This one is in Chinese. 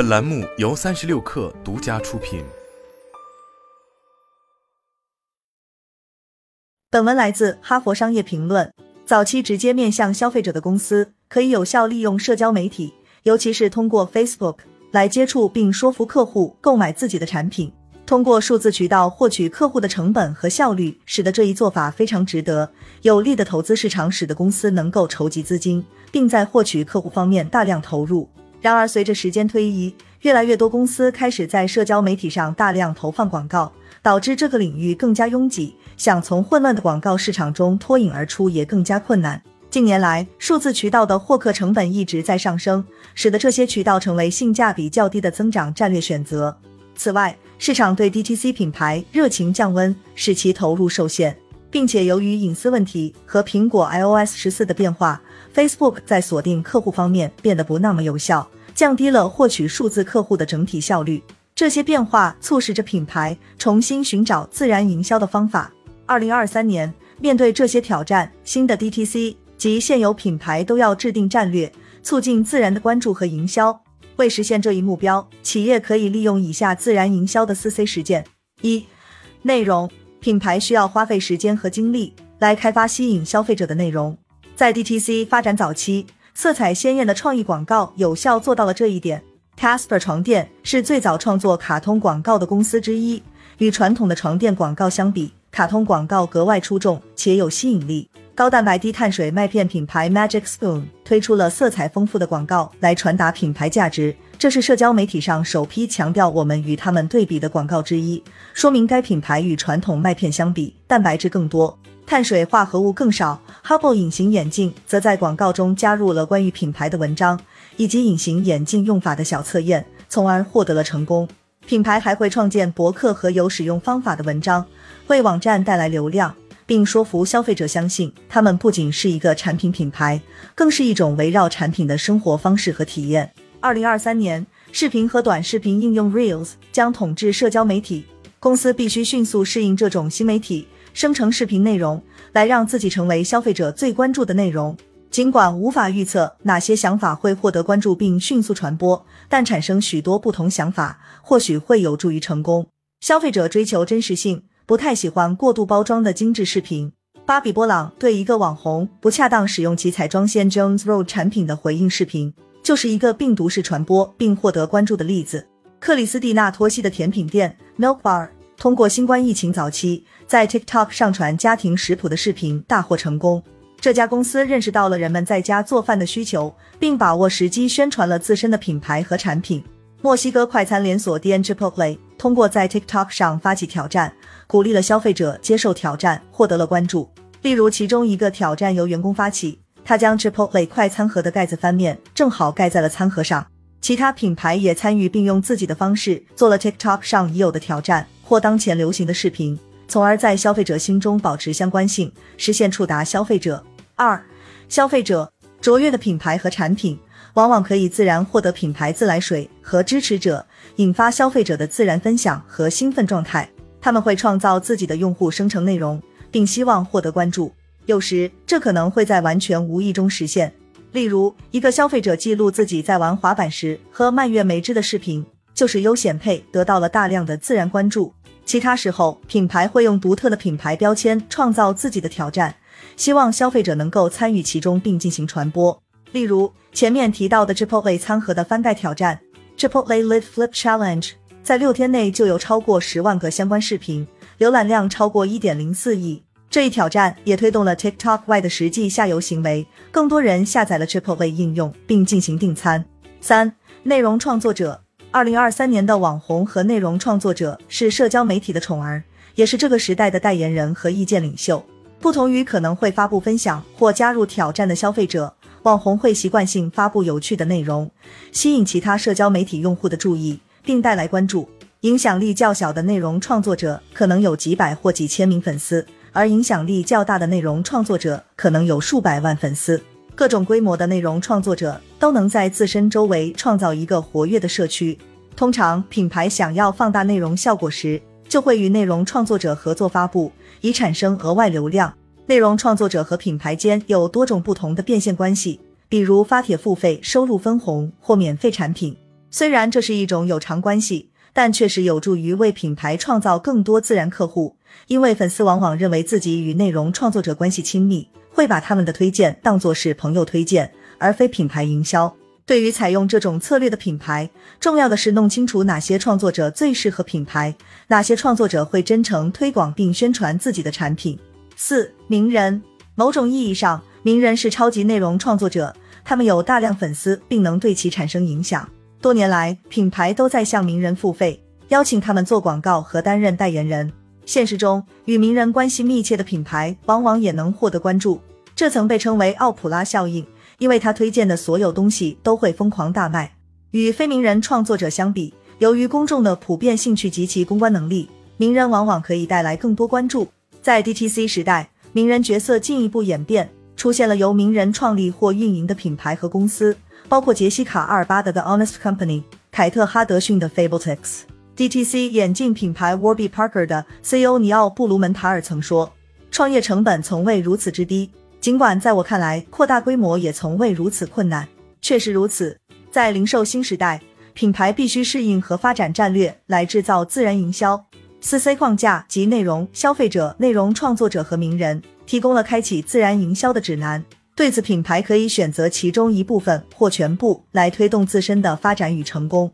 本栏目由三十六氪独家出品。本文来自《哈佛商业评论》。早期直接面向消费者的公司，可以有效利用社交媒体，尤其是通过 Facebook 来接触并说服客户购买自己的产品。通过数字渠道获取客户的成本和效率，使得这一做法非常值得。有利的投资市场使得公司能够筹集资金，并在获取客户方面大量投入。然而，随着时间推移，越来越多公司开始在社交媒体上大量投放广告，导致这个领域更加拥挤。想从混乱的广告市场中脱颖而出也更加困难。近年来，数字渠道的获客成本一直在上升，使得这些渠道成为性价比较低的增长战略选择。此外，市场对 DTC 品牌热情降温，使其投入受限，并且由于隐私问题和苹果 iOS 十四的变化，Facebook 在锁定客户方面变得不那么有效，降低了获取数字客户的整体效率。这些变化促使着品牌重新寻找自然营销的方法。二零二三年，面对这些挑战，新的 DTC 及现有品牌都要制定战略，促进自然的关注和营销。为实现这一目标，企业可以利用以下自然营销的四 C 实践：一、内容品牌需要花费时间和精力来开发吸引消费者的内容。在 DTC 发展早期，色彩鲜艳的创意广告有效做到了这一点。Casper 床垫是最早创作卡通广告的公司之一，与传统的床垫广告相比，卡通广告格外出众且有吸引力。高蛋白低碳水麦片品牌 Magic Spoon 推出了色彩丰富的广告来传达品牌价值，这是社交媒体上首批强调我们与他们对比的广告之一，说明该品牌与传统麦片相比，蛋白质更多，碳水化合物更少。Hubble 隐形眼镜则在广告中加入了关于品牌的文章以及隐形眼镜用法的小测验，从而获得了成功。品牌还会创建博客和有使用方法的文章，为网站带来流量。并说服消费者相信，他们不仅是一个产品品牌，更是一种围绕产品的生活方式和体验。二零二三年，视频和短视频应用 Reels 将统治社交媒体，公司必须迅速适应这种新媒体，生成视频内容，来让自己成为消费者最关注的内容。尽管无法预测哪些想法会获得关注并迅速传播，但产生许多不同想法或许会有助于成功。消费者追求真实性。不太喜欢过度包装的精致视频。芭比波朗对一个网红不恰当使用其彩妆线 Jones Road 产品的回应视频，就是一个病毒式传播并获得关注的例子。克里斯蒂娜托西的甜品店 Milk Bar 通过新冠疫情早期在 TikTok 上传家庭食谱的视频大获成功。这家公司认识到了人们在家做饭的需求，并把握时机宣传了自身的品牌和产品。墨西哥快餐连锁店 Chipotle 通过在 TikTok 上发起挑战。鼓励了消费者接受挑战，获得了关注。例如，其中一个挑战由员工发起，他将 Chipotle 快餐盒的盖子翻面，正好盖在了餐盒上。其他品牌也参与，并用自己的方式做了 TikTok 上已有的挑战或当前流行的视频，从而在消费者心中保持相关性，实现触达消费者。二、消费者卓越的品牌和产品，往往可以自然获得品牌自来水和支持者，引发消费者的自然分享和兴奋状态。他们会创造自己的用户生成内容，并希望获得关注。有时，这可能会在完全无意中实现。例如，一个消费者记录自己在玩滑板时喝蔓越莓汁的视频，就是优显配得到了大量的自然关注。其他时候，品牌会用独特的品牌标签创造自己的挑战，希望消费者能够参与其中并进行传播。例如，前面提到的 Chipotle 餐盒的翻盖挑战 （Chipotle Lid Flip Challenge）。在六天内就有超过十万个相关视频，浏览量超过一点零四亿。这一挑战也推动了 TikTok 外的实际下游行为，更多人下载了 Chipotle 应用并进行订餐。三、内容创作者，二零二三年的网红和内容创作者是社交媒体的宠儿，也是这个时代的代言人和意见领袖。不同于可能会发布分享或加入挑战的消费者，网红会习惯性发布有趣的内容，吸引其他社交媒体用户的注意。并带来关注。影响力较小的内容创作者可能有几百或几千名粉丝，而影响力较大的内容创作者可能有数百万粉丝。各种规模的内容创作者都能在自身周围创造一个活跃的社区。通常，品牌想要放大内容效果时，就会与内容创作者合作发布，以产生额外流量。内容创作者和品牌间有多种不同的变现关系，比如发帖付费、收入分红或免费产品。虽然这是一种有偿关系，但确实有助于为品牌创造更多自然客户。因为粉丝往往认为自己与内容创作者关系亲密，会把他们的推荐当作是朋友推荐，而非品牌营销。对于采用这种策略的品牌，重要的是弄清楚哪些创作者最适合品牌，哪些创作者会真诚推广并宣传自己的产品。四、名人，某种意义上，名人是超级内容创作者，他们有大量粉丝，并能对其产生影响。多年来，品牌都在向名人付费，邀请他们做广告和担任代言人。现实中，与名人关系密切的品牌，往往也能获得关注。这曾被称为奥普拉效应。因为他推荐的所有东西都会疯狂大卖。与非名人创作者相比，由于公众的普遍兴趣及其公关能力，名人往往可以带来更多关注。在 DTC 时代，名人角色进一步演变，出现了由名人创立或运营的品牌和公司，包括杰西卡·阿尔巴的 The Honest Company、凯特·哈德逊的 Fabletics。DTC 眼镜品牌 Warby Parker 的 CEO 尼奥·布鲁门塔尔曾说：“创业成本从未如此之低。”尽管在我看来，扩大规模也从未如此困难。确实如此，在零售新时代，品牌必须适应和发展战略来制造自然营销。四 C 框架及内容消费者、内容创作者和名人提供了开启自然营销的指南。对此，品牌可以选择其中一部分或全部来推动自身的发展与成功。